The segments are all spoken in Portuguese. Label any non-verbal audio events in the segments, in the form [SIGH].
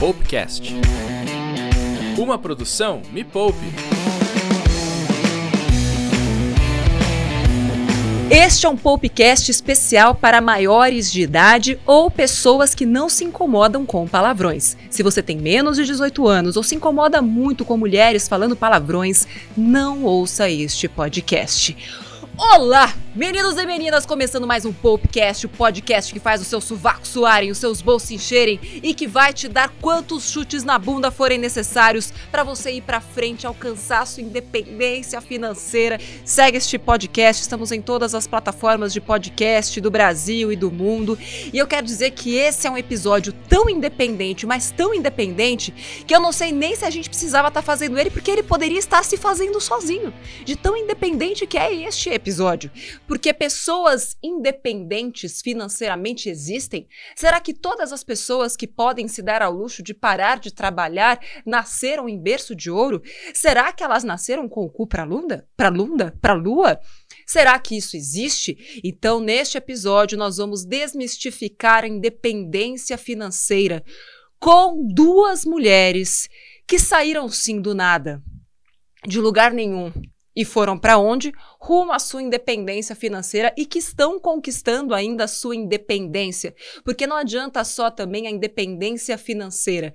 Poupecast. Uma produção Me Poupe. Este é um Poupecast especial para maiores de idade ou pessoas que não se incomodam com palavrões. Se você tem menos de 18 anos ou se incomoda muito com mulheres falando palavrões, não ouça este podcast. Olá, meninos e meninas, começando mais um Popcast, o podcast que faz o seu sovaco suarem, os seus bolsos encherem e que vai te dar quantos chutes na bunda forem necessários para você ir para frente, alcançar sua independência financeira. Segue este podcast, estamos em todas as plataformas de podcast do Brasil e do mundo. E eu quero dizer que esse é um episódio tão independente, mas tão independente, que eu não sei nem se a gente precisava estar tá fazendo ele, porque ele poderia estar se fazendo sozinho, de tão independente que é este episódio. Porque pessoas independentes financeiramente existem? Será que todas as pessoas que podem se dar ao luxo de parar de trabalhar nasceram em berço de ouro? Será que elas nasceram com o cu pra lunda? Pra lunda? Pra lua? Será que isso existe? Então, neste episódio, nós vamos desmistificar a independência financeira com duas mulheres que saíram sim do nada, de lugar nenhum, e foram para onde? Rumo à sua independência financeira e que estão conquistando ainda a sua independência. Porque não adianta só também a independência financeira.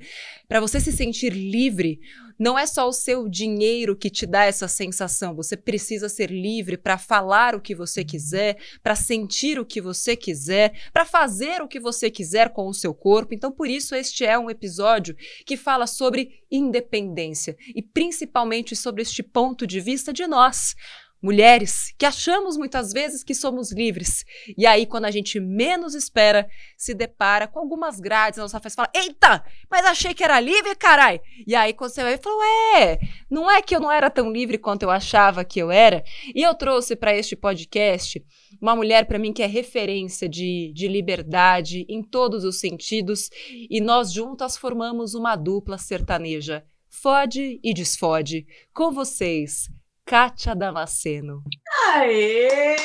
Para você se sentir livre, não é só o seu dinheiro que te dá essa sensação. Você precisa ser livre para falar o que você quiser, para sentir o que você quiser, para fazer o que você quiser com o seu corpo. Então, por isso, este é um episódio que fala sobre independência e principalmente sobre este ponto de vista de nós mulheres que achamos muitas vezes que somos livres. E aí, quando a gente menos espera, se depara com algumas grades na nossa festa fala: Eita, mas achei que era livre, carai! E aí, quando você vai, fala: Ué, não é que eu não era tão livre quanto eu achava que eu era? E eu trouxe para este podcast uma mulher para mim que é referência de, de liberdade em todos os sentidos, e nós juntas formamos uma dupla sertaneja. Fode e desfode. Com vocês, Kátia Damasceno. Aê!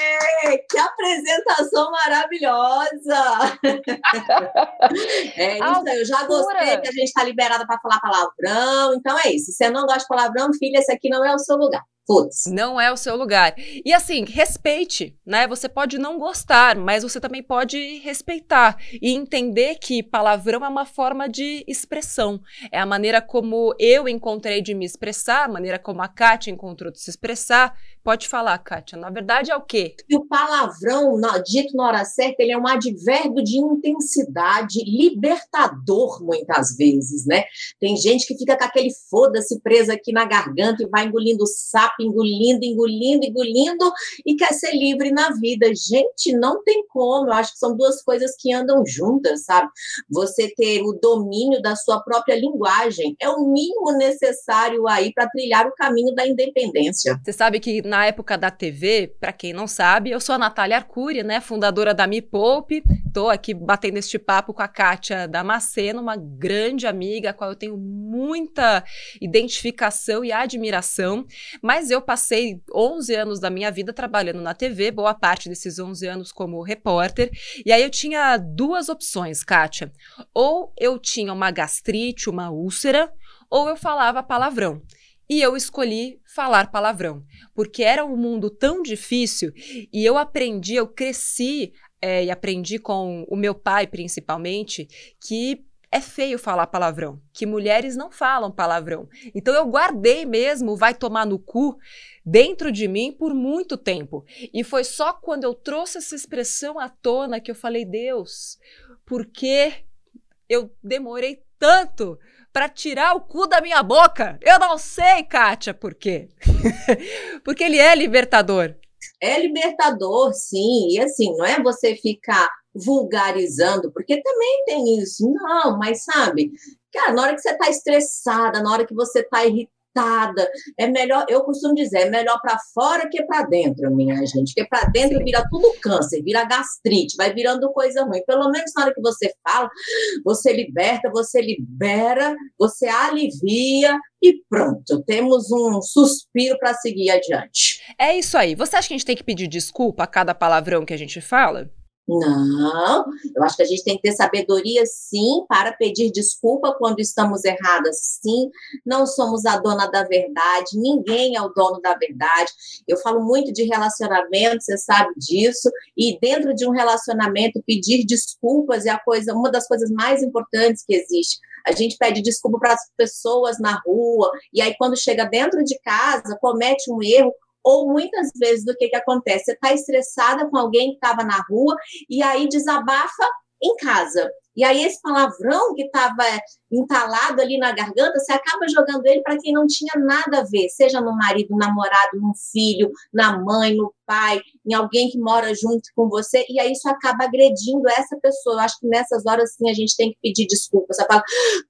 Que apresentação maravilhosa! [LAUGHS] é isso aí, eu já gostei que a gente está liberada para falar palavrão, então é isso. Se você não gosta de palavrão, filha, esse aqui não é o seu lugar. Putz. Não é o seu lugar. E assim, respeite, né? Você pode não gostar, mas você também pode respeitar e entender que palavrão é uma forma de expressão. É a maneira como eu encontrei de me expressar, a maneira como a Kátia encontrou de se expressar. Pode falar, Kátia. Na verdade, é o quê? E o palavrão, dito na hora certa, ele é um advérbio de intensidade, libertador, muitas vezes, né? Tem gente que fica com aquele foda-se preso aqui na garganta e vai engolindo sapo engolindo, engolindo, engolindo e quer ser livre na vida. Gente, não tem como. Eu acho que são duas coisas que andam juntas, sabe? Você ter o domínio da sua própria linguagem é o mínimo necessário aí para trilhar o caminho da independência. Você sabe que na época da TV, para quem não sabe, eu sou a Natália Arcuri, né, fundadora da Me Poupe. Tô aqui batendo este papo com a Kátia Damasceno, uma grande amiga, a qual eu tenho muita identificação e admiração, mas eu passei 11 anos da minha vida trabalhando na TV, boa parte desses 11 anos como repórter. E aí eu tinha duas opções, Kátia. Ou eu tinha uma gastrite, uma úlcera, ou eu falava palavrão. E eu escolhi falar palavrão, porque era um mundo tão difícil e eu aprendi, eu cresci é, e aprendi com o meu pai principalmente, que é feio falar palavrão, que mulheres não falam palavrão. Então eu guardei mesmo, vai tomar no cu, dentro de mim por muito tempo. E foi só quando eu trouxe essa expressão à tona que eu falei, Deus, por que eu demorei tanto para tirar o cu da minha boca? Eu não sei, Kátia, por quê. [LAUGHS] Porque ele é libertador. É libertador, sim. E assim, não é você ficar vulgarizando, porque também tem isso. Não, mas sabe, cara, na hora que você está estressada, na hora que você está irritada, é melhor, eu costumo dizer, é melhor para fora que para dentro, minha gente, porque para dentro Sim. vira tudo câncer, vira gastrite, vai virando coisa ruim. Pelo menos na hora que você fala, você liberta, você libera, você alivia e pronto, temos um suspiro para seguir adiante. É isso aí. Você acha que a gente tem que pedir desculpa a cada palavrão que a gente fala? Não, eu acho que a gente tem que ter sabedoria, sim, para pedir desculpa quando estamos erradas, sim. Não somos a dona da verdade, ninguém é o dono da verdade. Eu falo muito de relacionamento, você sabe disso, e dentro de um relacionamento, pedir desculpas é a coisa, uma das coisas mais importantes que existe. A gente pede desculpa para as pessoas na rua, e aí, quando chega dentro de casa, comete um erro, ou muitas vezes do que, que acontece? Você está estressada com alguém que estava na rua e aí desabafa em casa. E aí esse palavrão que estava entalado ali na garganta, você acaba jogando ele para quem não tinha nada a ver, seja no marido, no namorado, no filho, na mãe, no pai, em alguém que mora junto com você, e aí isso acaba agredindo essa pessoa. Eu acho que nessas horas sim a gente tem que pedir desculpa. Você fala,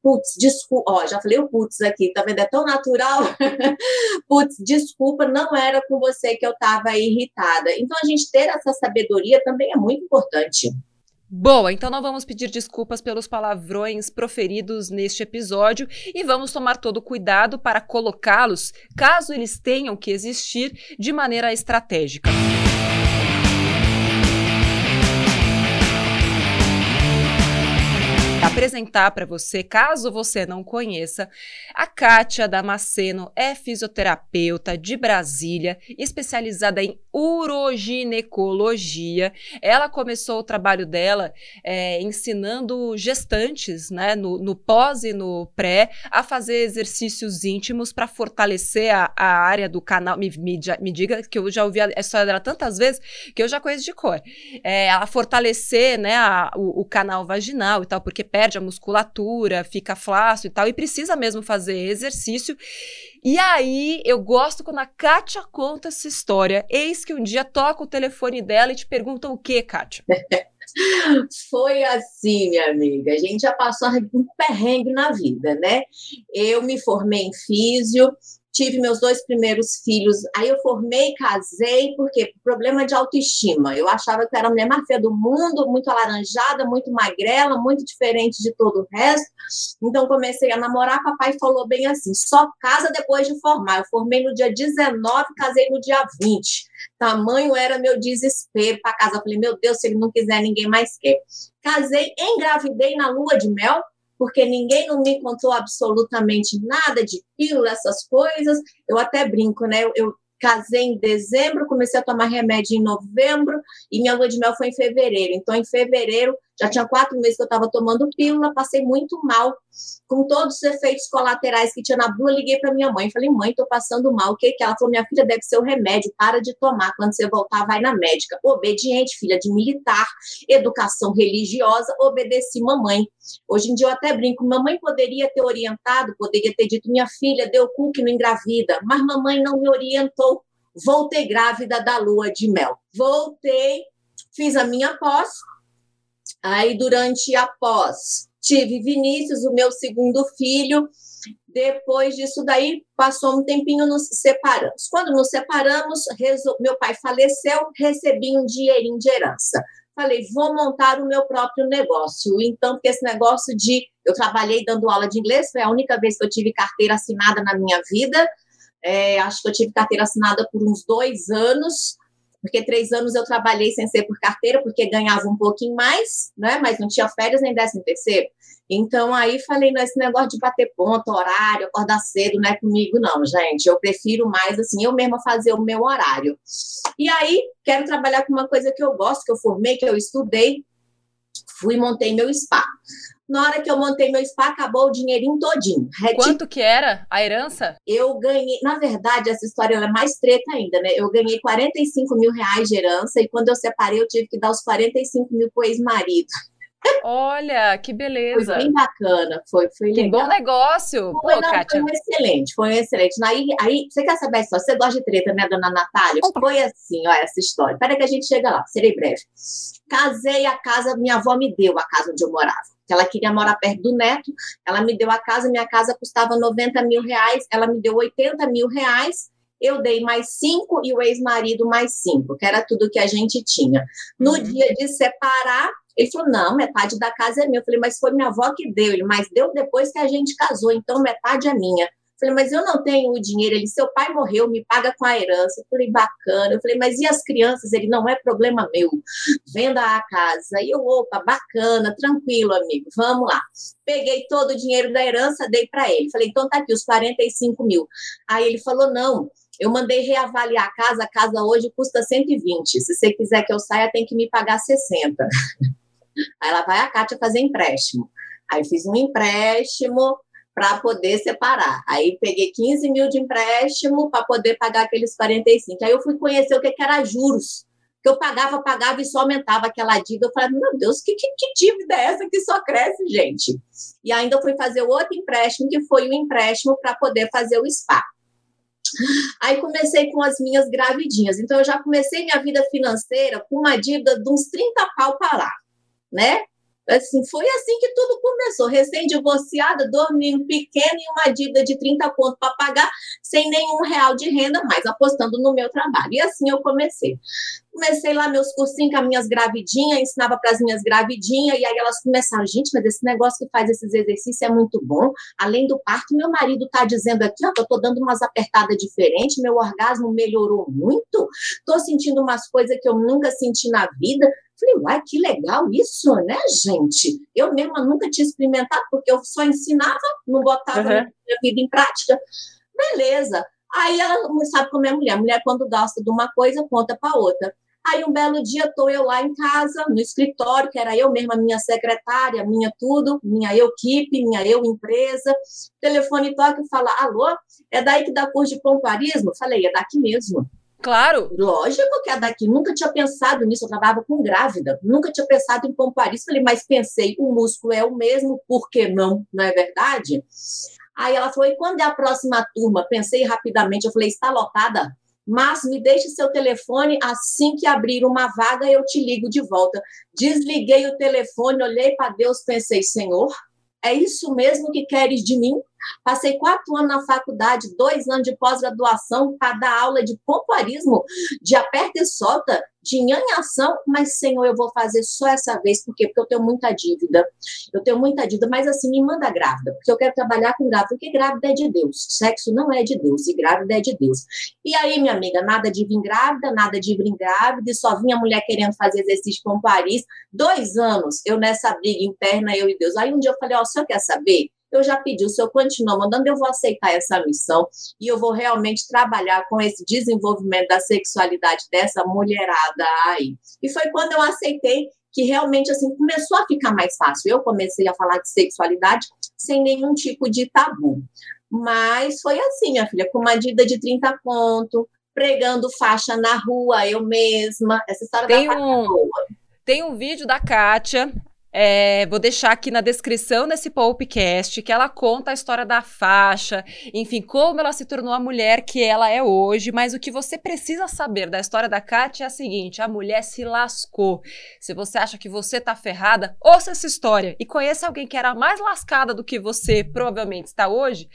putz, desculpa, ó, já falei o putz aqui, tá vendo? É tão natural. [LAUGHS] putz, desculpa, não era com você que eu estava irritada. Então a gente ter essa sabedoria também é muito importante. Boa, então não vamos pedir desculpas pelos palavrões proferidos neste episódio e vamos tomar todo cuidado para colocá-los, caso eles tenham que existir, de maneira estratégica. Apresentar para você, caso você não conheça, a Kátia Damasceno é fisioterapeuta de Brasília, especializada em uroginecologia. Ela começou o trabalho dela é, ensinando gestantes, né, no, no, pós e no pré, a fazer exercícios íntimos para fortalecer a, a, área do canal. Me, me, me, diga que eu já ouvi a história dela tantas vezes que eu já conheço de cor. É, a fortalecer né, a, o, o canal vaginal e tal, porque perde a musculatura, fica flácido e tal, e precisa mesmo fazer exercício. E aí, eu gosto quando a Kátia conta essa história. Eis que um dia toca o telefone dela e te perguntam o quê, Kátia? [LAUGHS] Foi assim, minha amiga. A gente já passou um perrengue na vida, né? Eu me formei em físio, tive meus dois primeiros filhos, aí eu formei, casei, porque problema de autoestima. Eu achava que eu era a mulher mais feia do mundo, muito alaranjada, muito magrela, muito diferente de todo o resto. Então comecei a namorar, papai falou bem assim: só casa depois de formar. Eu formei no dia 19, casei no dia 20. Tamanho era meu desespero para casa. Eu falei: meu Deus, se ele não quiser, ninguém mais quer. Casei, engravidei na lua de mel porque ninguém não me contou absolutamente nada de pílula, essas coisas. Eu até brinco, né? Eu, eu casei em dezembro, comecei a tomar remédio em novembro e minha lua de mel foi em fevereiro. Então, em fevereiro, já tinha quatro meses que eu estava tomando pílula, passei muito mal, com todos os efeitos colaterais que tinha na bula. Liguei para minha mãe, falei, mãe, estou passando mal. O que que ela falou? Minha filha deve ser o remédio, para de tomar. Quando você voltar, vai na médica. Obediente, filha de militar, educação religiosa, obedeci mamãe. Hoje em dia eu até brinco, mamãe poderia ter orientado, poderia ter dito, minha filha deu cu que não engravida, mas mamãe não me orientou. Voltei grávida da lua de mel. Voltei, fiz a minha pós, Aí, durante a pós, tive Vinícius, o meu segundo filho. Depois disso daí, passou um tempinho, nos separamos. Quando nos separamos, meu pai faleceu, recebi um dinheirinho de herança. Falei, vou montar o meu próprio negócio. Então, porque esse negócio de. Eu trabalhei dando aula de inglês, foi a única vez que eu tive carteira assinada na minha vida. É, acho que eu tive carteira assinada por uns dois anos porque três anos eu trabalhei sem ser por carteira, porque ganhava um pouquinho mais, né? Mas não tinha férias nem décimo terceiro. Então aí falei, não, esse negócio de bater ponto, horário, acordar cedo, não é comigo, não, gente. Eu prefiro mais assim, eu mesma fazer o meu horário. E aí, quero trabalhar com uma coisa que eu gosto, que eu formei, que eu estudei, fui e montei meu spa. Na hora que eu montei meu spa, acabou o dinheirinho todinho. Quanto que era a herança? Eu ganhei, na verdade, essa história é mais treta ainda, né? Eu ganhei 45 mil reais de herança e quando eu separei, eu tive que dar os 45 mil pro ex-marido. Olha, que beleza. Foi bem bacana, foi, foi que legal. bom negócio. Foi, Pô, não, Kátia. foi um excelente, foi um excelente. Aí, aí, você quer saber a história? Você gosta de treta, né, dona Natália? Foi assim, ó, essa história. Espera que a gente chega lá, serei breve. Casei a casa, minha avó me deu a casa onde eu morava que ela queria morar perto do neto, ela me deu a casa, minha casa custava 90 mil reais, ela me deu 80 mil reais, eu dei mais cinco e o ex-marido mais cinco, que era tudo que a gente tinha. No uhum. dia de separar, ele falou: não, metade da casa é minha. Eu falei, mas foi minha avó que deu. Ele, mas deu depois que a gente casou, então metade é minha. Falei, mas eu não tenho o dinheiro. Ele, seu pai morreu, me paga com a herança. Eu falei, bacana. Eu falei, mas e as crianças? Ele, não é problema meu. Venda a casa. E eu, opa, bacana, tranquilo, amigo, vamos lá. Peguei todo o dinheiro da herança, dei para ele. Falei, então tá aqui os 45 mil. Aí ele falou, não, eu mandei reavaliar a casa, a casa hoje custa 120. Se você quiser que eu saia, tem que me pagar 60. Aí lá vai a Kátia fazer empréstimo. Aí fiz um empréstimo para poder separar. Aí peguei 15 mil de empréstimo para poder pagar aqueles 45. Aí eu fui conhecer o que, que era juros. Que eu pagava, pagava e só aumentava aquela dívida. Eu falei, meu Deus, que, que, que dívida é essa que só cresce, gente? E ainda fui fazer outro empréstimo, que foi o empréstimo para poder fazer o spa. Aí comecei com as minhas gravidinhas. Então, eu já comecei minha vida financeira com uma dívida de uns 30 pau para lá, né? Assim, foi assim que tudo começou. Recém-divorciada, dormindo pequena e uma dívida de 30 pontos para pagar, sem nenhum real de renda, mas apostando no meu trabalho. E assim eu comecei. Comecei lá meus cursinhos com as minhas gravidinhas, ensinava para as minhas gravidinhas, e aí elas começaram, gente, mas esse negócio que faz esses exercícios é muito bom. Além do parto, meu marido está dizendo aqui, ó, que eu estou dando umas apertadas diferentes, meu orgasmo melhorou muito, estou sentindo umas coisas que eu nunca senti na vida. Falei, uai, que legal isso, né, gente? Eu mesma nunca tinha experimentado, porque eu só ensinava, não botava uhum. minha vida em prática. Beleza. Aí ela sabe como é mulher. Mulher, quando gosta de uma coisa, conta para outra. Aí um belo dia estou eu lá em casa, no escritório, que era eu mesma, minha secretária, minha tudo, minha eu equipe, minha eu empresa. Telefone toca e fala: alô, é daí que dá curso de pompoarismo? Falei, é daqui mesmo. Claro. Lógico que é daqui. Nunca tinha pensado nisso. Eu trabalhava com grávida. Nunca tinha pensado em pompoarismo. Falei, mas pensei, o músculo é o mesmo, por que não? Não é verdade? Aí ela falou, e quando é a próxima turma? Pensei rapidamente, eu falei, está lotada? Mas me deixe seu telefone, assim que abrir uma vaga, eu te ligo de volta. Desliguei o telefone, olhei para Deus, pensei, Senhor, é isso mesmo que queres de mim? Passei quatro anos na faculdade, dois anos de pós-graduação dar aula de pompoarismo, de aperta e solta, de nhanhação, mas, Senhor, eu vou fazer só essa vez, por quê? Porque eu tenho muita dívida. Eu tenho muita dívida, mas assim, me manda grávida, porque eu quero trabalhar com grávida, porque grávida é de Deus, sexo não é de Deus, e grávida é de Deus. E aí, minha amiga, nada de vir grávida, nada de vir grávida, e só vinha mulher querendo fazer exercício com Paris. Dois anos eu nessa briga interna, eu e Deus. Aí um dia eu falei, ó, oh, o senhor quer saber? Eu já pedi, o senhor continua mandando, eu vou aceitar essa missão e eu vou realmente trabalhar com esse desenvolvimento da sexualidade dessa mulherada aí. E foi quando eu aceitei que realmente assim começou a ficar mais fácil. Eu comecei a falar de sexualidade sem nenhum tipo de tabu. Mas foi assim, minha filha, com uma dívida de 30 pontos, pregando faixa na rua, eu mesma. Essa história tem da um, Tem um vídeo da Kátia, é, vou deixar aqui na descrição desse podcast que ela conta a história da faixa, enfim, como ela se tornou a mulher que ela é hoje. Mas o que você precisa saber da história da Kátia é a seguinte: a mulher se lascou. Se você acha que você tá ferrada, ouça essa história e conheça alguém que era mais lascada do que você provavelmente está hoje.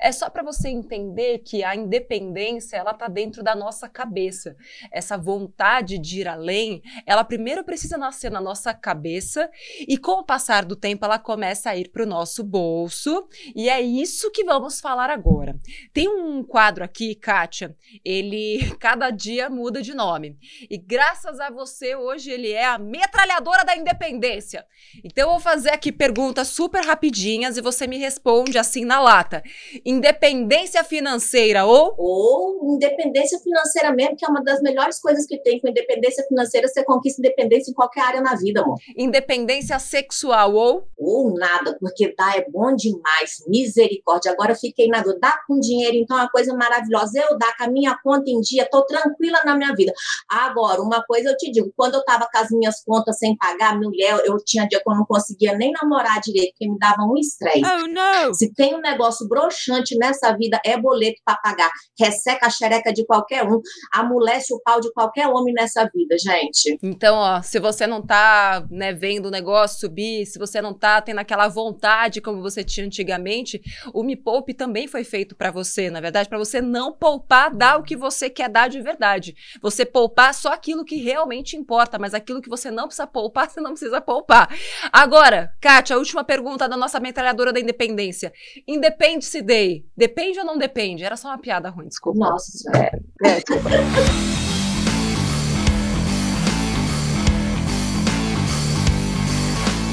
É só para você entender que a independência ela tá dentro da nossa cabeça. Essa vontade de ir além, ela primeiro precisa nascer na nossa cabeça e com o passar do tempo ela começa a ir para o nosso bolso. E é isso que vamos falar agora. Tem um quadro aqui, Kátia, ele [LAUGHS] cada dia muda de nome. E graças a você, hoje ele é a metralhadora da independência. Então eu vou fazer aqui perguntas super rapidinhas e você me responde assim na lata independência financeira ou? Ou independência financeira mesmo, que é uma das melhores coisas que tem. Com independência financeira, você conquista independência em qualquer área na vida, amor. Independência sexual ou? Ou nada, porque dar é bom demais. Misericórdia. Agora eu fiquei na dor. Dar com dinheiro, então, é uma coisa maravilhosa. Eu dar com a minha conta em dia, tô tranquila na minha vida. Agora, uma coisa eu te digo, quando eu tava com as minhas contas sem pagar, mulher, eu tinha dia que eu não conseguia nem namorar direito, porque me dava um estresse. Oh, não! Se tem um negócio broxante, nessa vida é boleto para pagar. Resseca a xereca de qualquer um, amolece o pau de qualquer homem nessa vida, gente. Então, ó, se você não tá, né, vendo o negócio subir, se você não tá tendo aquela vontade como você tinha antigamente, o Me Poupe também foi feito para você, na verdade, para você não poupar, dar o que você quer dar de verdade. Você poupar só aquilo que realmente importa, mas aquilo que você não precisa poupar, [LAUGHS] você não precisa poupar. Agora, Kátia, a última pergunta da nossa metralhadora da independência. Independe-se, sei. Depende ou não depende? Era só uma piada ruim, desculpa. Nossa, é, é, desculpa. [LAUGHS]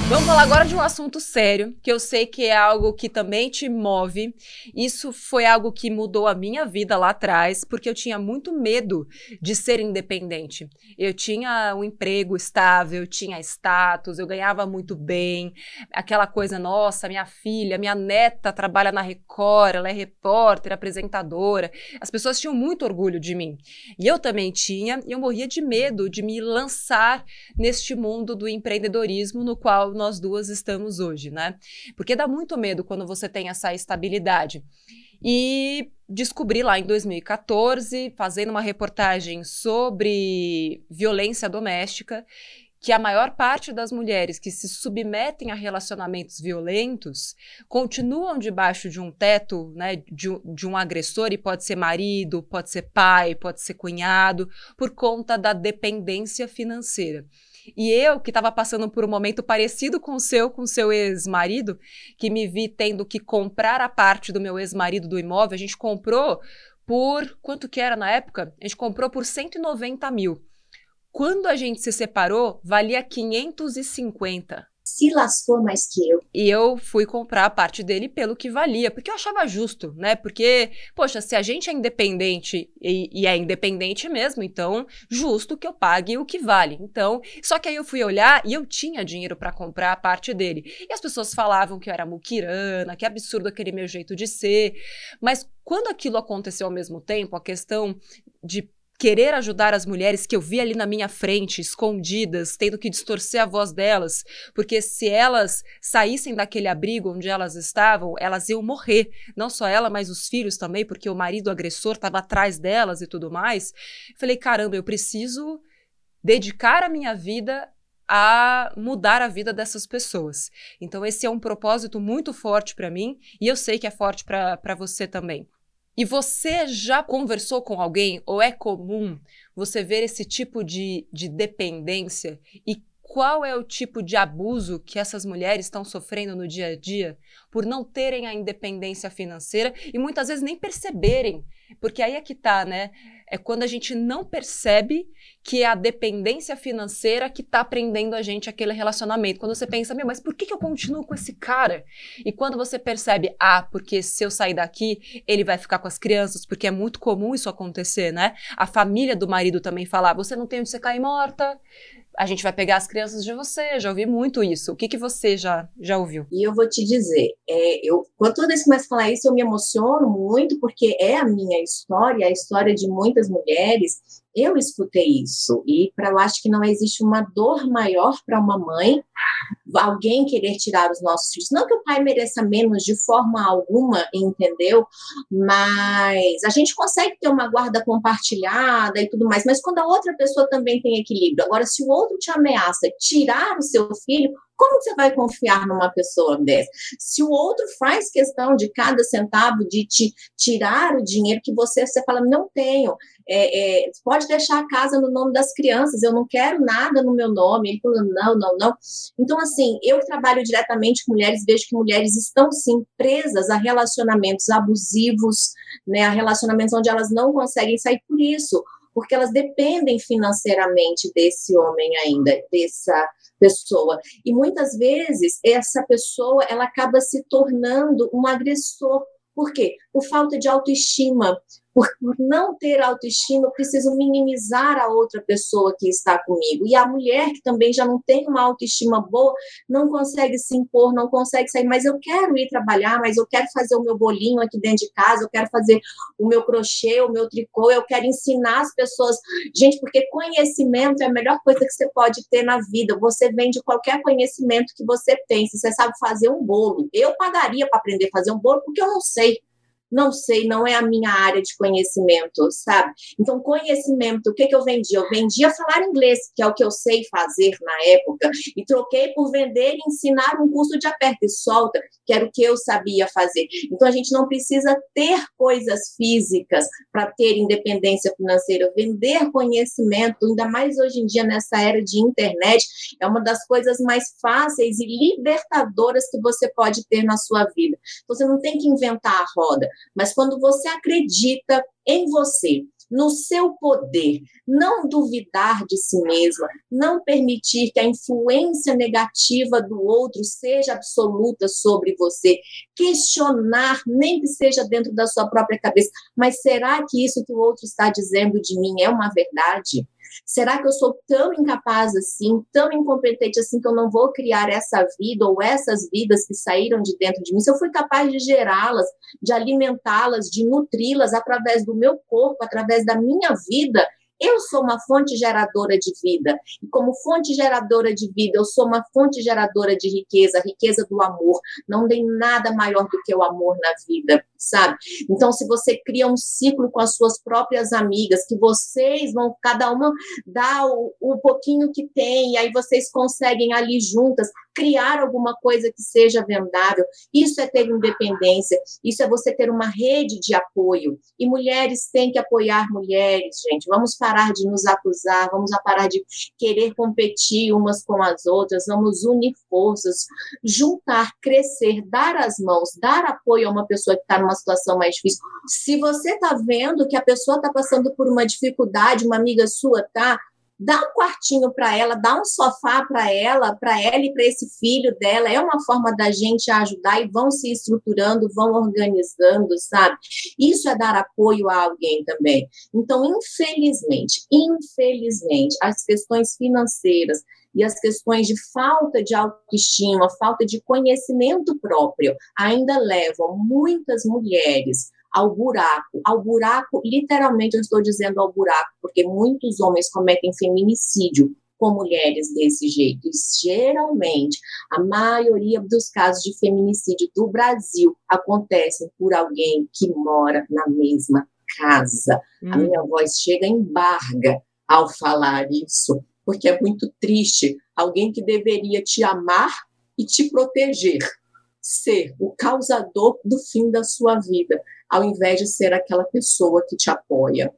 Vamos falar agora de um assunto sério, que eu sei que é algo que também te move. Isso foi algo que mudou a minha vida lá atrás, porque eu tinha muito medo de ser independente. Eu tinha um emprego estável, tinha status, eu ganhava muito bem. Aquela coisa, nossa, minha filha, minha neta trabalha na Record, ela é repórter, apresentadora. As pessoas tinham muito orgulho de mim. E eu também tinha, e eu morria de medo de me lançar neste mundo do empreendedorismo no qual nós duas estamos hoje, né? Porque dá muito medo quando você tem essa estabilidade. E descobri lá em 2014, fazendo uma reportagem sobre violência doméstica, que a maior parte das mulheres que se submetem a relacionamentos violentos continuam debaixo de um teto, né, de, de, um agressor, e pode ser marido, pode ser pai, pode ser cunhado, por conta da dependência financeira. E eu, que estava passando por um momento parecido com o seu, com o seu ex-marido, que me vi tendo que comprar a parte do meu ex-marido do imóvel, a gente comprou por. Quanto que era na época? A gente comprou por 190 mil. Quando a gente se separou, valia 550 se lascou mais que eu. E eu fui comprar a parte dele pelo que valia, porque eu achava justo, né? Porque, poxa, se a gente é independente e, e é independente mesmo, então justo que eu pague o que vale. Então, só que aí eu fui olhar e eu tinha dinheiro para comprar a parte dele. E as pessoas falavam que eu era muquirana, que absurdo aquele meu jeito de ser. Mas quando aquilo aconteceu ao mesmo tempo, a questão de querer ajudar as mulheres que eu vi ali na minha frente, escondidas, tendo que distorcer a voz delas, porque se elas saíssem daquele abrigo onde elas estavam, elas iam morrer. Não só ela, mas os filhos também, porque o marido agressor estava atrás delas e tudo mais. Falei, caramba, eu preciso dedicar a minha vida a mudar a vida dessas pessoas. Então, esse é um propósito muito forte para mim e eu sei que é forte para você também. E você já conversou com alguém, ou é comum você ver esse tipo de, de dependência? E qual é o tipo de abuso que essas mulheres estão sofrendo no dia a dia por não terem a independência financeira e muitas vezes nem perceberem porque aí é que tá, né? É quando a gente não percebe que é a dependência financeira que tá prendendo a gente aquele relacionamento. Quando você pensa, meu, mas por que, que eu continuo com esse cara? E quando você percebe, ah, porque se eu sair daqui, ele vai ficar com as crianças, porque é muito comum isso acontecer, né? A família do marido também falar, você não tem onde você cair morta, a gente vai pegar as crianças de você. Já ouvi muito isso. O que, que você já, já ouviu? E eu vou te dizer, é, eu, quando toda vez que começo a falar isso, eu me emociono muito, porque é a minha história, a história de muitas mulheres. Eu escutei isso, e para eu acho que não existe uma dor maior para uma mãe alguém querer tirar os nossos filhos. Não que o pai mereça menos de forma alguma, entendeu? Mas a gente consegue ter uma guarda compartilhada e tudo mais, mas quando a outra pessoa também tem equilíbrio. Agora, se o outro te ameaça tirar o seu filho, como você vai confiar numa pessoa dessa? Se o outro faz questão de cada centavo de te tirar o dinheiro que você, você fala, não tenho, é, é, pode deixar a casa no nome das crianças, eu não quero nada no meu nome. Ele falou, não, não, não. Então, assim, eu trabalho diretamente com mulheres, vejo que mulheres estão, sim, presas a relacionamentos abusivos, né, a relacionamentos onde elas não conseguem sair por isso, porque elas dependem financeiramente desse homem ainda, dessa pessoa. E muitas vezes essa pessoa ela acaba se tornando um agressor. Por quê? Por falta de autoestima, por, não ter autoestima, eu preciso minimizar a outra pessoa que está comigo. E a mulher que também já não tem uma autoestima boa, não consegue se impor, não consegue sair, mas eu quero ir trabalhar, mas eu quero fazer o meu bolinho aqui dentro de casa, eu quero fazer o meu crochê, o meu tricô, eu quero ensinar as pessoas. Gente, porque conhecimento é a melhor coisa que você pode ter na vida. Você vende qualquer conhecimento que você tem. Se você sabe fazer um bolo, eu pagaria para aprender a fazer um bolo porque eu não sei Não sei, não é a minha área de conhecimento, sabe? Então, conhecimento, o que, que eu vendi? Eu vendia falar inglês, que é o que eu sei fazer na época, e troquei por vender e ensinar um curso de aperta e solta, que era o que eu sabia fazer. Então, a gente não precisa ter coisas físicas para ter independência financeira. Vender conhecimento, ainda mais hoje em dia nessa era de internet, é uma das coisas mais fáceis e libertadoras que você pode ter na sua vida. Você não tem que inventar a roda, mas quando você acredita em você, no seu poder, não duvidar de si mesma, não permitir que a influência negativa do outro seja absoluta sobre você, questionar, nem que seja dentro da sua própria cabeça, mas será que isso que o outro está dizendo de mim é uma verdade? Será que eu sou tão incapaz assim, tão incompetente assim, que eu não vou criar essa vida ou essas vidas que saíram de dentro de mim? Se eu fui capaz de gerá-las, de alimentá-las, de nutri-las através do meu corpo, através da minha vida, eu sou uma fonte geradora de vida. E como fonte geradora de vida, eu sou uma fonte geradora de riqueza, riqueza do amor. Não tem nada maior do que o amor na vida, sabe? Então, se você cria um ciclo com as suas próprias amigas, que vocês vão, cada uma dar o, o pouquinho que tem, e aí vocês conseguem ali juntas criar alguma coisa que seja vendável. Isso é ter independência, isso é você ter uma rede de apoio. E mulheres têm que apoiar mulheres, gente. Vamos parar de nos acusar, vamos parar de querer competir umas com as outras, vamos unir forças, juntar, crescer, dar as mãos, dar apoio a uma pessoa que está numa situação mais difícil. Se você está vendo que a pessoa está passando por uma dificuldade, uma amiga sua tá, dá um quartinho para ela, dá um sofá para ela, para ela e para esse filho dela. É uma forma da gente ajudar e vão se estruturando, vão organizando, sabe? Isso é dar apoio a alguém também. Então, infelizmente, infelizmente, as questões financeiras e as questões de falta de autoestima, falta de conhecimento próprio, ainda levam muitas mulheres ao buraco. Ao buraco, literalmente eu estou dizendo ao buraco, porque muitos homens cometem feminicídio com mulheres desse jeito. E, geralmente, a maioria dos casos de feminicídio do Brasil acontecem por alguém que mora na mesma casa. Hum. A minha voz chega embarga ao falar isso, porque é muito triste alguém que deveria te amar e te proteger ser o causador do fim da sua vida, ao invés de ser aquela pessoa que te apoia.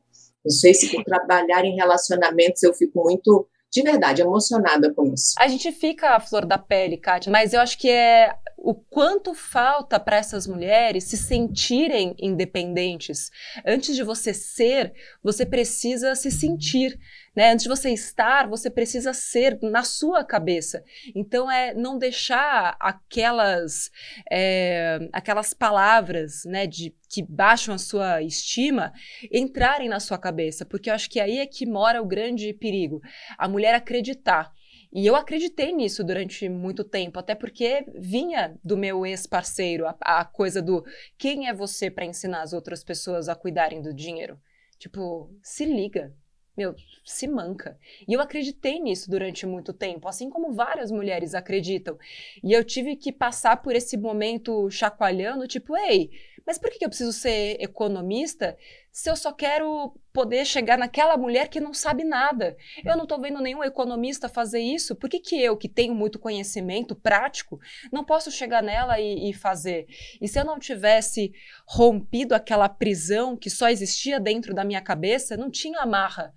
Não sei se por trabalhar em relacionamentos eu fico muito, de verdade, emocionada com isso. A gente fica a flor da pele, Kátia, mas eu acho que é o quanto falta para essas mulheres se sentirem independentes. Antes de você ser, você precisa se sentir. Né? Antes de você estar, você precisa ser na sua cabeça. Então é não deixar aquelas é, aquelas palavras, né, de que baixam a sua estima entrarem na sua cabeça, porque eu acho que aí é que mora o grande perigo. A mulher acreditar e eu acreditei nisso durante muito tempo, até porque vinha do meu ex-parceiro a, a, coisa do quem é você para ensinar as outras pessoas a cuidarem do dinheiro? Tipo, se liga, meu, se manca. E eu acreditei nisso durante muito tempo, assim como várias mulheres acreditam. E eu tive que passar por esse momento chacoalhando, tipo, ei, mas por que eu preciso ser economista se eu só quero poder chegar naquela mulher que não sabe nada? Eu não estou vendo nenhum economista fazer isso. Por que, que eu, que tenho muito conhecimento prático, não posso chegar nela e, e fazer? E se eu não tivesse rompido aquela prisão que só existia dentro da minha cabeça, não tinha amarra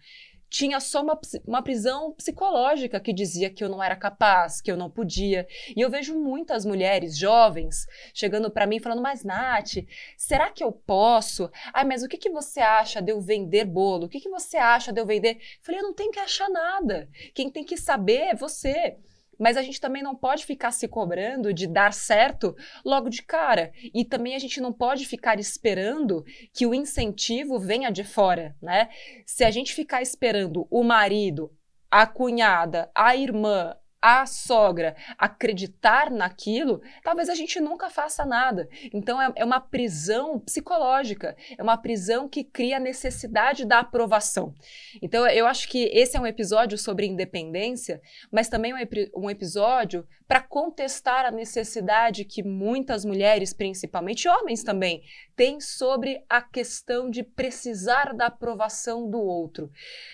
tinha só uma, uma prisão psicológica que dizia que eu não era capaz, que eu não podia. E eu vejo muitas mulheres jovens chegando para mim falando: Mas, Nath, será que eu posso? Ah, mas o que, que você acha de eu vender bolo? O que, que você acha de eu vender? Eu falei: Eu não tenho que achar nada. Quem tem que saber é você mas a gente também não pode ficar se cobrando de dar certo logo de cara. E também a gente não pode ficar esperando que o incentivo venha de fora, né? Se a gente ficar esperando o marido, a cunhada, a irmã, a sogra acreditar naquilo, talvez a gente nunca faça nada. Então é, é, uma prisão psicológica, é uma prisão que cria a necessidade da aprovação. Então eu acho que esse é um episódio sobre independência, mas também um, um episódio para contestar a necessidade que muitas mulheres, principalmente homens também, têm sobre a questão de precisar da aprovação do outro.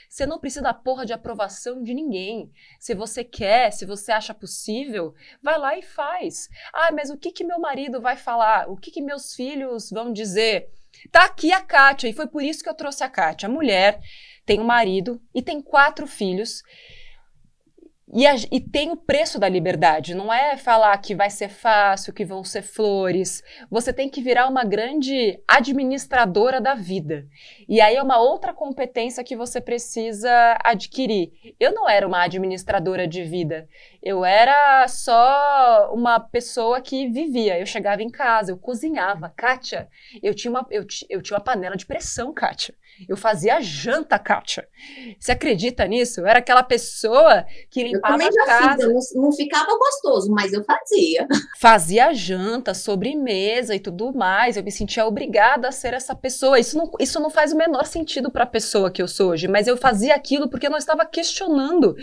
Você não precisa da porra de aprovação de ninguém. Se você quer, se você acha possível, vai lá e faz. Ah, mas o que, que meu marido vai falar? O que, que meus filhos vão dizer? Tá aqui a Kátia, e foi por isso que eu trouxe a Kátia. A mulher tem um marido e tem quatro filhos. E, a, e, tem o preço da liberdade. Não é falar que vai ser fácil, que vão ser flores. Você tem que virar uma grande administradora da vida. E aí é uma outra competência que você precisa adquirir. Eu não era uma administradora de vida. Eu era só uma pessoa que vivia. Eu chegava em casa, eu cozinhava. Kátia, eu tinha uma, eu, eu tinha uma panela de pressão, Kátia. Eu fazia janta, Kátia. Você acredita nisso? Eu era aquela pessoa que limpava eu já casa. Fiz, não, não, ficava gostoso, mas eu fazia. [LAUGHS] Fazia janta, sobremesa e tudo mais. Eu me sentia obrigada a ser essa pessoa. Isso não, isso não faz o menor sentido para a pessoa que eu sou hoje, mas eu fazia aquilo porque eu não estava questionando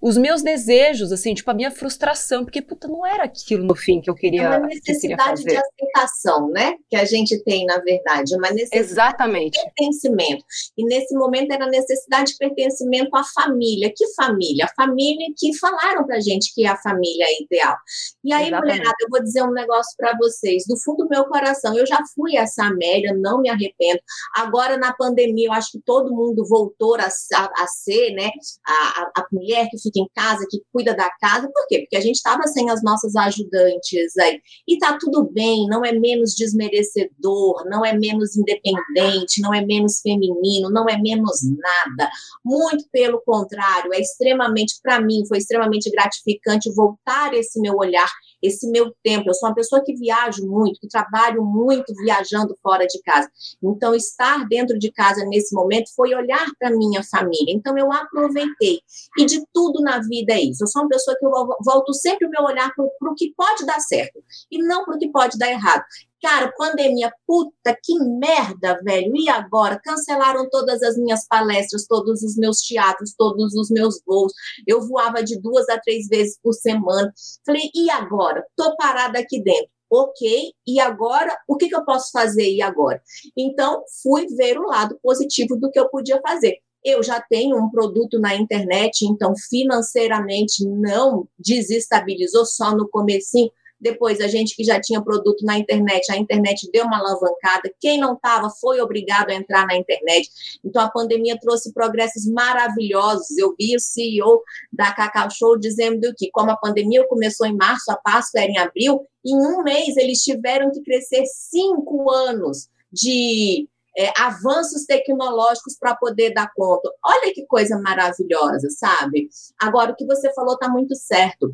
os meus desejos, assim, tipo a minha frustração, porque puta, não era aquilo no fim que eu queria. É uma necessidade de aceitação, né? Que a gente tem, na verdade, uma necessidade Exatamente. de pertencimento. E nesse momento era a necessidade de pertencimento à família. Que família? A família que falaram pra gente que é a família ideal. E aí, Exatamente. mulherada, eu vou dizer um negócio para vocês. Do fundo do meu coração, eu já fui essa Amélia, não me arrependo. Agora, na pandemia, eu acho que todo mundo voltou a, a, a ser, né? A, a, a mulher que fica em casa, que cuida da casa. Por quê? Porque a gente estava sem as nossas ajudantes aí. E tá tudo bem, não é menos desmerecedor, não é menos independente, não é menos feminino feminino, não é menos nada. Muito pelo contrário, é extremamente, para mim, foi extremamente gratificante voltar esse meu olhar, esse meu tempo. Eu sou uma pessoa que viajo muito, que trabalho muito viajando fora de casa. Então, estar dentro de casa nesse momento foi olhar para minha família. Então, eu aproveitei. E de tudo na vida é isso. Eu sou uma pessoa que eu volto sempre o meu olhar para o que pode dar certo e não para o que pode dar errado. Cara, pandemia, puta que merda, velho. E agora? Cancelaram todas as minhas palestras, todos os meus teatros, todos os meus voos. Eu voava de duas a três vezes por semana. Falei, e agora? Tô parada aqui dentro. Ok, e agora? O que, que eu posso fazer e agora? Então, fui ver o lado positivo do que eu podia fazer eu já tenho um produto na internet, então financeiramente não desestabilizou só no comecinho, depois, a gente que já tinha produto na internet, a internet deu uma alavancada. Quem não estava foi obrigado a entrar na internet. Então, a pandemia trouxe progressos maravilhosos. Eu vi o CEO da Cacau Show dizendo que, como a pandemia começou em março, a Páscoa era em abril, em um mês eles tiveram que crescer cinco anos de é, avanços tecnológicos para poder dar conta. Olha que coisa maravilhosa, sabe? Agora, o que você falou está muito certo.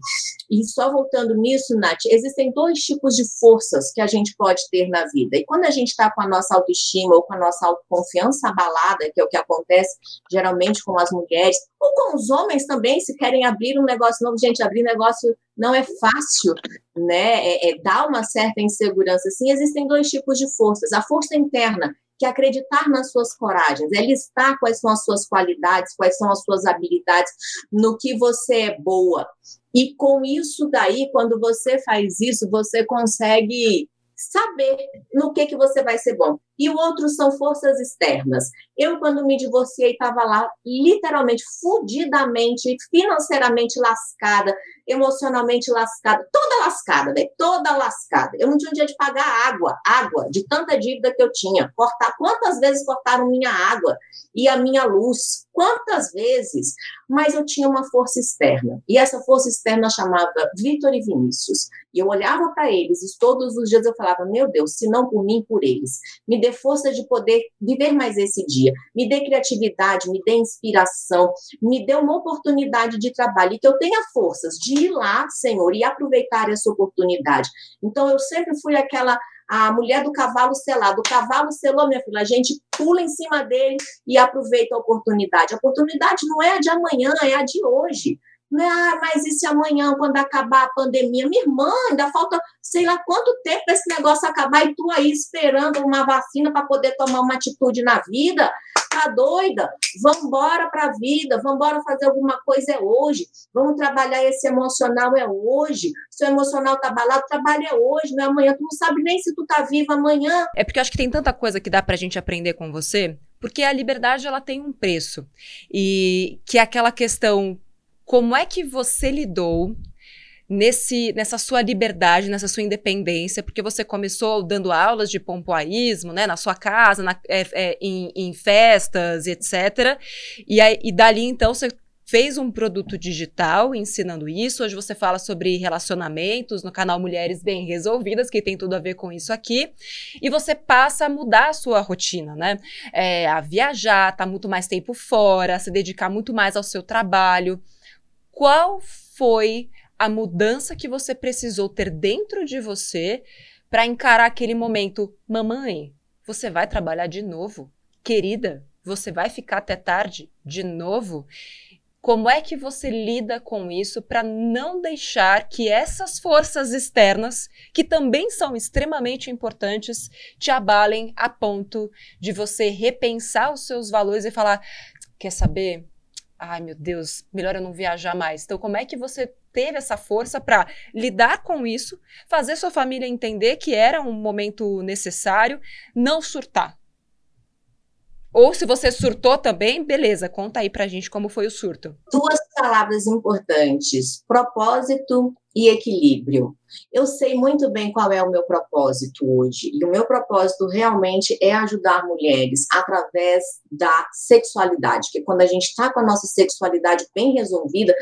E só voltando nisso, Nath, existem dois tipos de forças que a gente pode ter na vida. E quando a gente está com a nossa autoestima ou com a nossa autoconfiança abalada, que é o que acontece geralmente com as mulheres, ou com os homens também, se querem abrir um negócio novo, gente, abrir negócio não é fácil, né? É, é, dá uma certa insegurança. Sim, existem dois tipos de forças. A força interna, que acreditar nas suas coragens, é listar quais são as suas qualidades, quais são as suas habilidades, no que você é boa. E com isso daí, quando você faz isso, você consegue saber no que que você vai ser bom. E o outro são forças externas. Eu, quando me divorciei, estava lá literalmente, fudidamente, financeiramente lascada, emocionalmente lascada, toda lascada, véio, toda lascada. Eu não tinha um dia de pagar água, água, de tanta dívida que eu tinha. Cortar, quantas vezes cortaram minha água e a minha luz? Quantas vezes? Mas eu tinha uma força externa. E essa força externa chamava Vitor e Vinícius. E eu olhava para eles e todos os dias eu falava: Meu Deus, se não por mim, por eles. Me dê força de poder viver mais esse dia. Me dê criatividade, me dê inspiração, me dê uma oportunidade de trabalho. E que eu tenha forças de ir lá, Senhor, e aproveitar essa oportunidade. Então eu sempre fui aquela a mulher do cavalo selado. O cavalo selou, minha filha. A gente pula em cima dele e aproveita a oportunidade. A oportunidade não é a de amanhã, é a de hoje. Não é, ah, mas e se amanhã, quando acabar a pandemia? Minha irmã, ainda falta sei lá quanto tempo para esse negócio acabar e tu aí esperando uma vacina para poder tomar uma atitude na vida? Tá doida? Vamos embora para a vida, vamos embora fazer alguma coisa é hoje. Vamos trabalhar esse emocional é hoje. Se o emocional tá abalado, trabalha hoje, não é amanhã. Tu não sabe nem se tu tá viva amanhã. É porque eu acho que tem tanta coisa que dá pra gente aprender com você, porque a liberdade ela tem um preço. E que é aquela questão como é que você lidou nesse, nessa sua liberdade, nessa sua independência, porque você começou dando aulas de pompoarismo, né, na sua casa, na, é, é, em, em, festas, etc. E, aí, e dali, então, você fez um produto digital ensinando isso. Hoje você fala sobre relacionamentos no canal Mulheres Bem Resolvidas, que tem tudo a ver com isso aqui. E você passa a mudar a sua rotina, né? É, a viajar, tá muito mais tempo fora, se dedicar muito mais ao seu trabalho. Qual foi a mudança que você precisou ter dentro de você para encarar aquele momento. Mamãe, você vai trabalhar de novo? Querida, você vai ficar até tarde de novo? Como é que você lida com isso para não deixar que essas forças externas, que também são extremamente importantes, te abalem a ponto de você repensar os seus valores e falar: quer saber? Ai meu Deus, melhor eu não viajar mais. Então, como é que você teve essa força para lidar com isso, fazer sua família entender que era um momento necessário, não surtar. Ou se você surtou também, beleza, conta aí pra gente como foi o surto. Duas palavras importantes: propósito e equilíbrio. Eu sei muito bem qual é o meu propósito hoje, e o meu propósito realmente é ajudar mulheres através da sexualidade, que quando a gente está com a nossa sexualidade bem resolvida,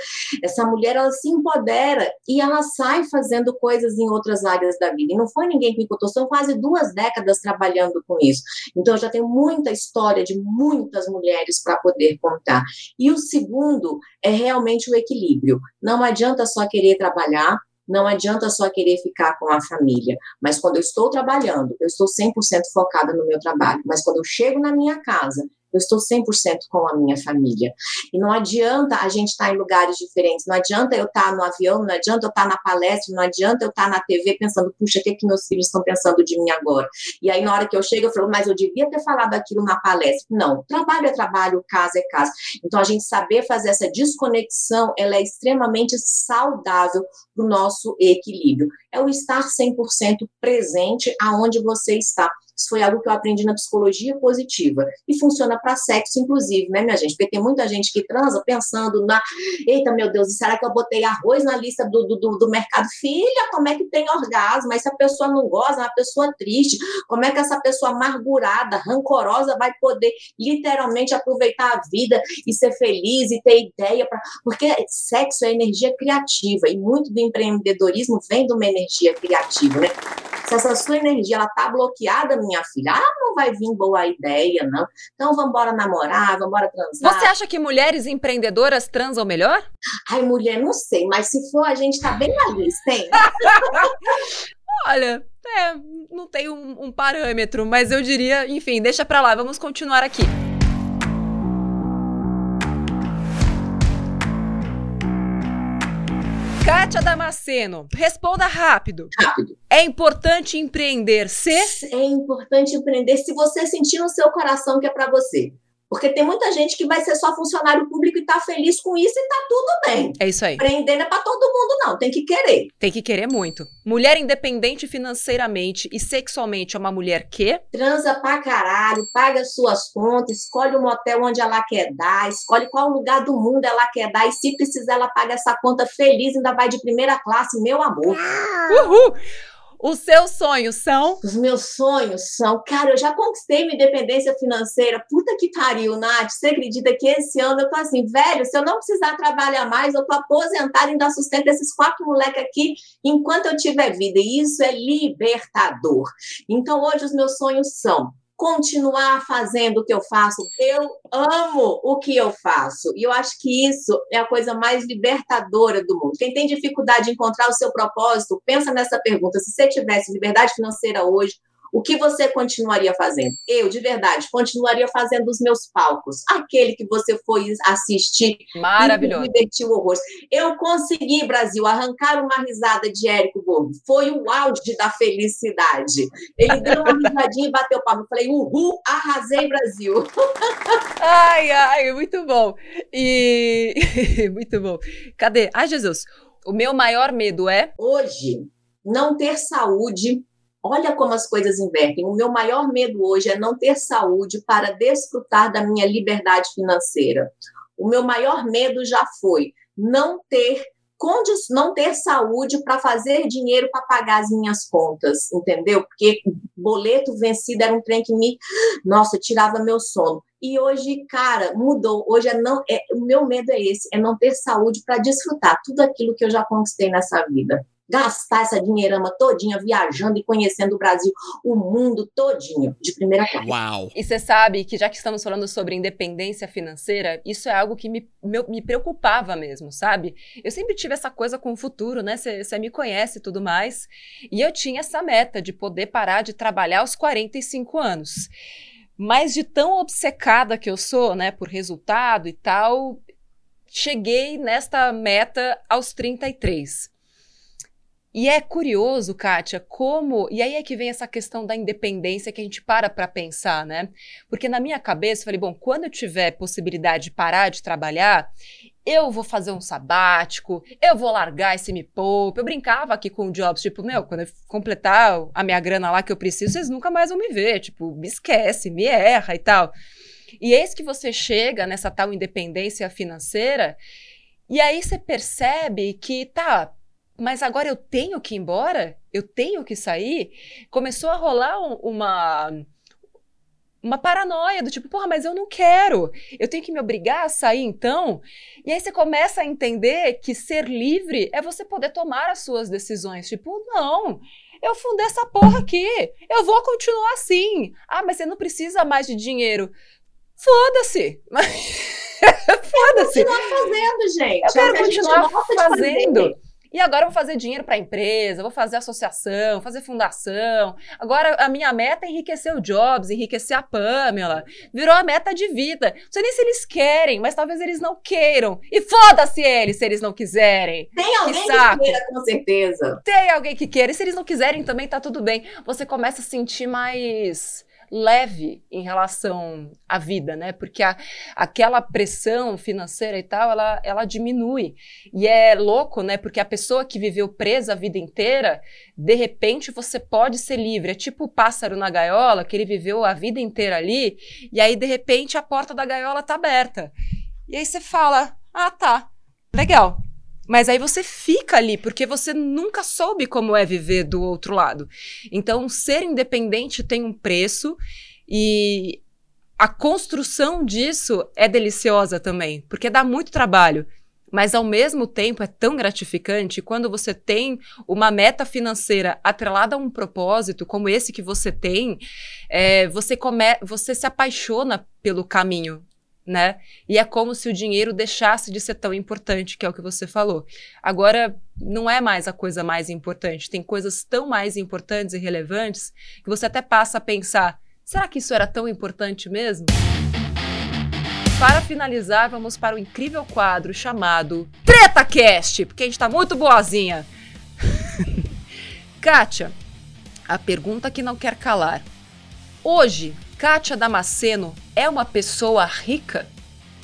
essa mulher ela se empodera e ela sai fazendo coisas em outras áreas da vida. E não foi ninguém que me contou, são quase duas décadas trabalhando com isso. Então eu já tenho muita história de muitas mulheres para poder contar. E o segundo é realmente o equilíbrio. Não adianta só querer trabalhar, não adianta só querer ficar com a família, mas quando eu estou trabalhando, eu estou 100% focada no meu trabalho, mas quando eu chego na minha casa, eu estou 100% com a minha família. E não adianta a gente estar em lugares diferentes, não adianta eu estar no avião, não adianta eu estar na palestra, não adianta eu estar na TV pensando, puxa, o que, é que meus filhos estão pensando de mim agora? E aí, na hora que eu chego, eu falo, mas eu devia ter falado aquilo na palestra. Não, trabalho é trabalho, casa é casa. Então, a gente saber fazer essa desconexão, ela é extremamente saudável para o nosso equilíbrio. É o estar 100% presente aonde você está. Isso foi algo que eu aprendi na psicologia positiva. E funciona para sexo, inclusive, né, minha gente? Porque tem muita gente que transa pensando na. Eita, meu Deus, será que eu botei arroz na lista do, do, do mercado? Filha, como é que tem orgasmo? Mas se a pessoa não goza, é uma pessoa triste. Como é que essa pessoa amargurada, rancorosa, vai poder literalmente aproveitar a vida e ser feliz e ter ideia? Pra... Porque sexo é energia criativa e muito do empreendedorismo vem de uma energia criativa, né? Se essa sua energia ela tá bloqueada, minha filha, ah, não vai vir boa ideia, não. Então vamos embora namorar, vamos embora transar. Você acha que mulheres empreendedoras transam melhor? Ai, mulher, não sei, mas se for, a gente tá bem na lista, hein? Olha, é, não tem um, um parâmetro, mas eu diria, enfim, deixa pra lá, vamos continuar aqui. Kátia Damasceno, responda rápido. Rápido. É importante empreender se? É importante empreender se você sentir no seu coração que é para você. Porque tem muita gente que vai ser só funcionário público e tá feliz com isso e tá tudo bem. É isso aí. Empreender não é pra todo mundo, não. Tem que querer. Tem que querer muito. Mulher independente financeiramente e sexualmente é uma mulher que? Transa pra caralho, paga suas contas, escolhe o motel onde ela quer dar, escolhe qual lugar do mundo ela quer dar e se precisar ela paga essa conta feliz, ainda vai de primeira classe, meu amor. Uhul! Os seus sonhos são? Os meus sonhos são, cara, eu já conquistei minha independência financeira. Puta que pariu, Nath. Você acredita que esse ano eu tô assim, velho, se eu não precisar trabalhar mais, eu tô aposentada e ainda sustento esses quatro moleques aqui enquanto eu tiver vida. E isso é libertador. Então, hoje os meus sonhos são continuar fazendo o que eu faço. Eu amo o que eu faço. E eu acho que isso é a coisa mais libertadora do mundo. Quem tem dificuldade de encontrar o seu propósito, pensa nessa pergunta. Se você tivesse liberdade financeira hoje, o que você continuaria fazendo? Eu, de verdade, continuaria fazendo os meus palcos. Aquele que você foi assistir Maravilhoso. e se divertiu horrores. Eu consegui, Brasil, arrancar uma risada de Érico Borgo. Foi o auge da felicidade. Ele deu uma risadinha e bateu palma. Eu falei, uhul, arrasei, Brasil. [LAUGHS] Ai, ai, muito bom. E [LAUGHS] muito bom. Cadê? Ai, Jesus. O meu maior medo é hoje não ter saúde. Olha como as coisas invertem. O meu maior medo hoje é não ter saúde para desfrutar da minha liberdade financeira. O meu maior medo já foi não ter não ter saúde para fazer dinheiro para pagar as minhas contas, entendeu? Porque boleto vencido era um trem que me, nossa, tirava meu sono. E hoje, cara, mudou. Hoje é não, é, o meu medo é esse, é não ter saúde para desfrutar tudo aquilo que eu já conquistei nessa vida gastar essa dinheirama todinha viajando e conhecendo o Brasil, o mundo todinho, de primeira classe. Uau! E você sabe que já que estamos falando sobre independência financeira, isso é algo que me, me, me preocupava mesmo, sabe? Eu sempre tive essa coisa com o futuro, né? Você me conhece e tudo mais. E eu tinha essa meta de poder parar de trabalhar aos 45 anos. Mas de tão obcecada que eu sou, né, por resultado e tal, cheguei nesta meta aos 33. E é curioso, Kátia, como. E aí é que vem essa questão da independência que a gente para para pensar, né? Porque na minha cabeça eu falei, bom, quando eu tiver possibilidade de parar de trabalhar, eu vou fazer um sabático, eu vou largar esse me poupe. Eu brincava aqui com o Jobs, tipo, meu, quando eu completar a minha grana lá que eu preciso, vocês nunca mais vão me ver. Tipo, me esquece, me erra e tal. E eis que você chega nessa tal independência financeira, e aí você percebe que, tá, mas agora eu tenho que ir embora? Eu tenho que sair? Começou a rolar um, uma uma paranoia do tipo, porra, mas eu não quero. Eu tenho que me obrigar a sair então? E aí você começa a entender que ser livre é você poder tomar as suas decisões. Tipo, não, eu fundei essa porra aqui. Eu vou continuar assim. Ah, mas você não precisa mais de dinheiro. Foda-se. [LAUGHS] Foda-se. Continuar fazendo, gente. Eu quero é continuar fazendo. E agora eu vou fazer dinheiro para a empresa, vou fazer associação, fazer fundação. Agora a minha meta é enriquecer o Jobs, enriquecer a Pamela. Virou a meta de vida. Não sei nem se eles querem, mas talvez eles não queiram. E foda-se eles se eles não quiserem. Tem alguém que, que queira, com certeza. Tem alguém que queira. E se eles não quiserem também, tá tudo bem. Você começa a sentir mais leve em relação à vida, né? Porque a, aquela pressão financeira e tal, ela, ela diminui. E é louco, né? Porque a pessoa que viveu presa a vida inteira, de repente você pode ser livre. É tipo o pássaro na gaiola, que ele viveu a vida inteira ali, e aí de repente a porta da gaiola tá aberta. E aí você fala: ah, tá, legal. Mas aí você fica ali, porque você nunca soube como é viver do outro lado. Então, ser independente tem um preço e a construção disso é deliciosa também, porque dá muito trabalho. Mas ao mesmo tempo é tão gratificante quando você tem uma meta financeira atrelada a um propósito, como esse que você tem, é, você, come, você se apaixona pelo caminho né? E é como se o dinheiro deixasse de ser tão importante, que é o que você falou. Agora, não é mais a coisa mais importante. Tem coisas tão mais importantes e relevantes que você até passa a pensar: será que isso era tão importante mesmo? Para finalizar, vamos para o incrível quadro chamado TretaCast, porque a gente está muito boazinha. [LAUGHS] Kátia, a pergunta que não quer calar. Hoje, Kátia Damasceno é uma pessoa rica?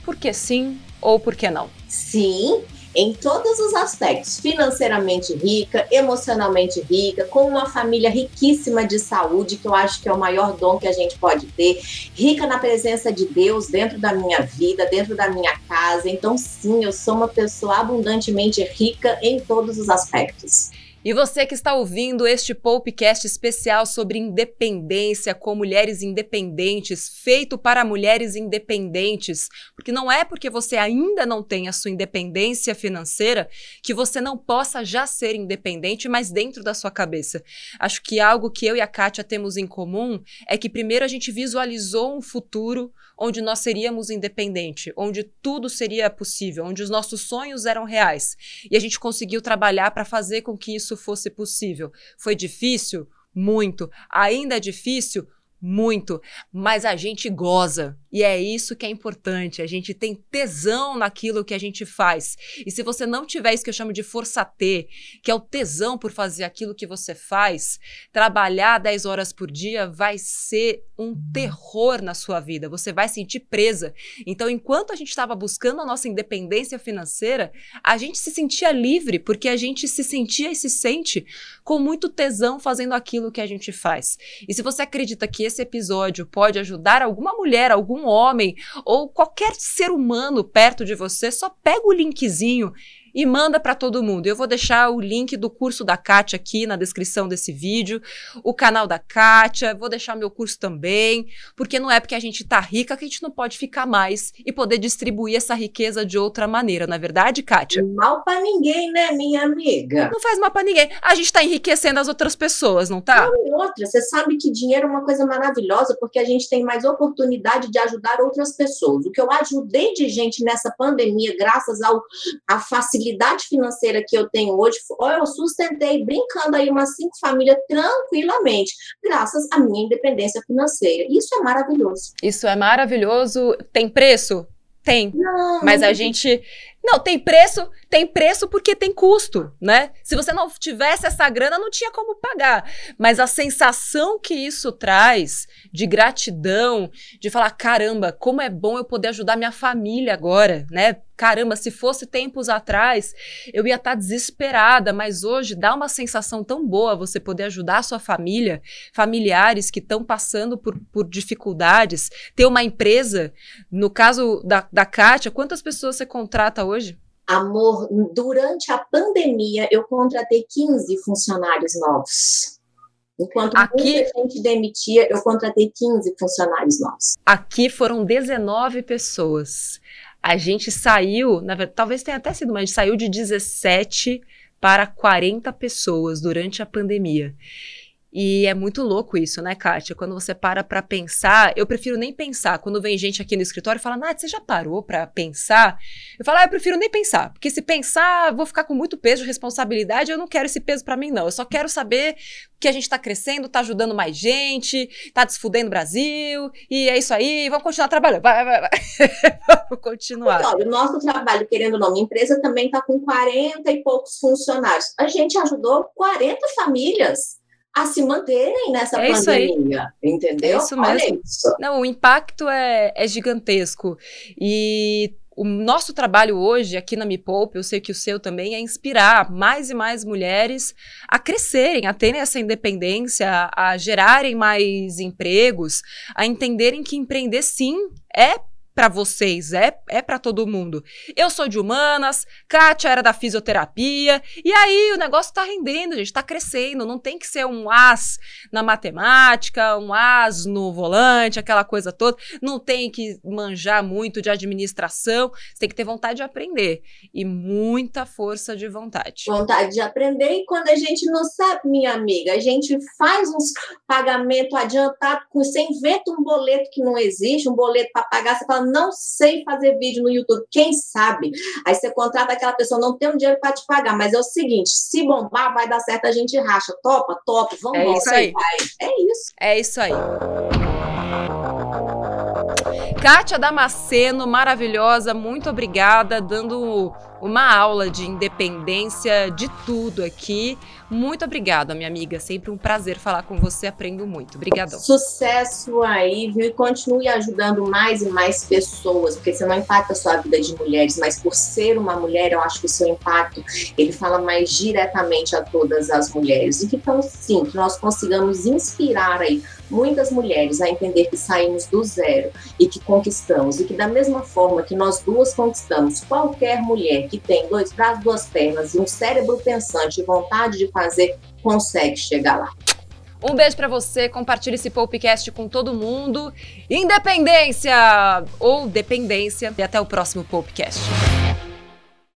Por que sim ou por que não? Sim, em todos os aspectos, financeiramente rica, emocionalmente rica, com uma família riquíssima de saúde, que eu acho que é o maior dom que a gente pode ter, rica na presença de Deus dentro da minha vida, dentro da minha casa. Então, sim, eu sou uma pessoa abundantemente rica em todos os aspectos. E você que está ouvindo este podcast especial sobre independência com mulheres independentes, feito para mulheres independentes, porque não é porque você ainda não tem a sua independência financeira que você não possa já ser independente, mas dentro da sua cabeça. Acho que algo que eu e a Kátia temos em comum é que primeiro a gente visualizou um futuro onde nós seríamos independentes, onde tudo seria possível, onde os nossos sonhos eram reais. E a gente conseguiu trabalhar para fazer com que isso fosse possível. Foi difícil? Muito. Ainda é difícil? Muito. Mas a gente goza. E é isso que é importante. A gente tem tesão naquilo que a gente faz. E se você não tiver isso que eu chamo de força T, que é o tesão por fazer aquilo que você faz, trabalhar 10 horas por dia vai ser um terror na sua vida. Você vai sentir presa. Então, enquanto a gente estava buscando a nossa independência financeira, a gente se sentia livre, porque a gente se sentia e se sente com muito tesão fazendo aquilo que a gente faz. E se você acredita que esse episódio pode ajudar alguma mulher, algum homem ou qualquer ser humano perto de você, só pega o linkzinho e manda para todo mundo. Eu vou deixar o link do curso da Kátia aqui na descrição desse vídeo, o canal da Kátia, vou deixar meu curso também, porque não é porque a gente tá rica que a gente não pode ficar mais e poder distribuir essa riqueza de outra maneira, não é verdade, Kátia? Mal para ninguém, né, minha amiga? Não faz mal para ninguém. A gente tá enriquecendo as outras pessoas, não tá? Não, e outra, você sabe que dinheiro é uma coisa maravilhosa porque a gente tem mais oportunidade de ajudar outras pessoas. O que eu ajudei de gente nessa pandemia, graças ao a facilidade estabilidade financeira que eu tenho hoje, eu sustentei brincando aí umas cinco famílias tranquilamente, graças à minha independência financeira. Isso é maravilhoso. Isso é maravilhoso. Tem preço? Tem. Não, mas a gente. Não, tem preço, tem preço porque tem custo, né? Se você não tivesse essa grana, não tinha como pagar. Mas a sensação que isso traz de gratidão, de falar, caramba, como é bom eu poder ajudar minha família agora, né? Caramba, se fosse tempos atrás, eu ia estar tá desesperada, mas hoje dá uma sensação tão boa você poder ajudar a sua família, familiares que estão passando por, por dificuldades, ter uma empresa. No caso da, da Kátia, quantas pessoas você contrata hoje? Amor, durante a pandemia, eu contratei 15 funcionários novos. Enquanto Aqui- muita gente demitia, eu contratei 15 funcionários novos. Aqui foram 19 pessoas. A gente saiu, na verdade, talvez tenha até sido, mas a gente saiu de 17 para 40 pessoas durante a pandemia. E é muito louco isso, né, Kátia? Quando você para pra pensar, eu prefiro nem pensar. Quando vem gente aqui no escritório e fala, Nath, você já parou pra pensar? Eu falo, ah, eu prefiro nem pensar. Porque se pensar, vou ficar com muito peso de responsabilidade, eu não quero esse peso pra mim, não. Eu só quero saber que a gente tá crescendo, tá ajudando mais gente, tá desfudendo o Brasil, e é isso aí, vamos continuar trabalhando. Vai, vai, vai. [LAUGHS] vamos continuar. Então, o nosso trabalho, querendo ou não, minha empresa também está com 40 e poucos funcionários. A gente ajudou 40 famílias a se manterem nessa É pandemia, entendeu? É isso Olha mesmo. isso. Não, o impacto é, é gigantesco. E o nosso trabalho hoje aqui na Me Poupe, eu sei que o seu também, é inspirar mais e mais mulheres a crescerem, a terem essa independência, a gerarem mais empregos, a entenderem que empreender sim é para vocês, é, é para todo mundo. Eu sou de humanas, Kátia era da fisioterapia, e aí o negócio tá rendendo, gente tá crescendo, não tem que ser um as na matemática, um as no volante, aquela coisa toda, não tem que manjar muito de administração, você tem que ter vontade de aprender e muita força de vontade. Vontade de aprender, e quando a gente não sabe, minha amiga, a gente faz uns pagamento adiantado, com- você inventa um boleto que não existe, um boleto para pagar, você fala, não sei fazer vídeo no YouTube, quem sabe? Aí você contrata aquela pessoa, não tem um dinheiro para te pagar, mas é o seguinte, se bombar, vai dar certo, a gente racha, topa, topa, vamos É isso aí. vai. É isso. É isso aí. Kátia Damasceno, maravilhosa, muito obrigada, dando uma aula de independência de tudo aqui. Muito obrigada, minha amiga. Sempre um prazer falar com você, aprendo muito. Obrigadão. Sucesso aí, viu? E continue ajudando mais e mais pessoas, porque você não impacta só a vida de mulheres, mas por ser uma mulher, eu acho que o seu impacto, ele fala mais diretamente a todas as mulheres. E que então, sim, que nós consigamos inspirar aí muitas mulheres a entender que saímos do zero e que conquistamos, e que da mesma forma que nós duas conquistamos, qualquer mulher que tem dois braços, duas pernas e um cérebro pensante e vontade de fazer, consegue chegar lá. Um beijo pra você, compartilhe esse podcast com todo mundo. Independência ou dependência. E até o próximo podcast.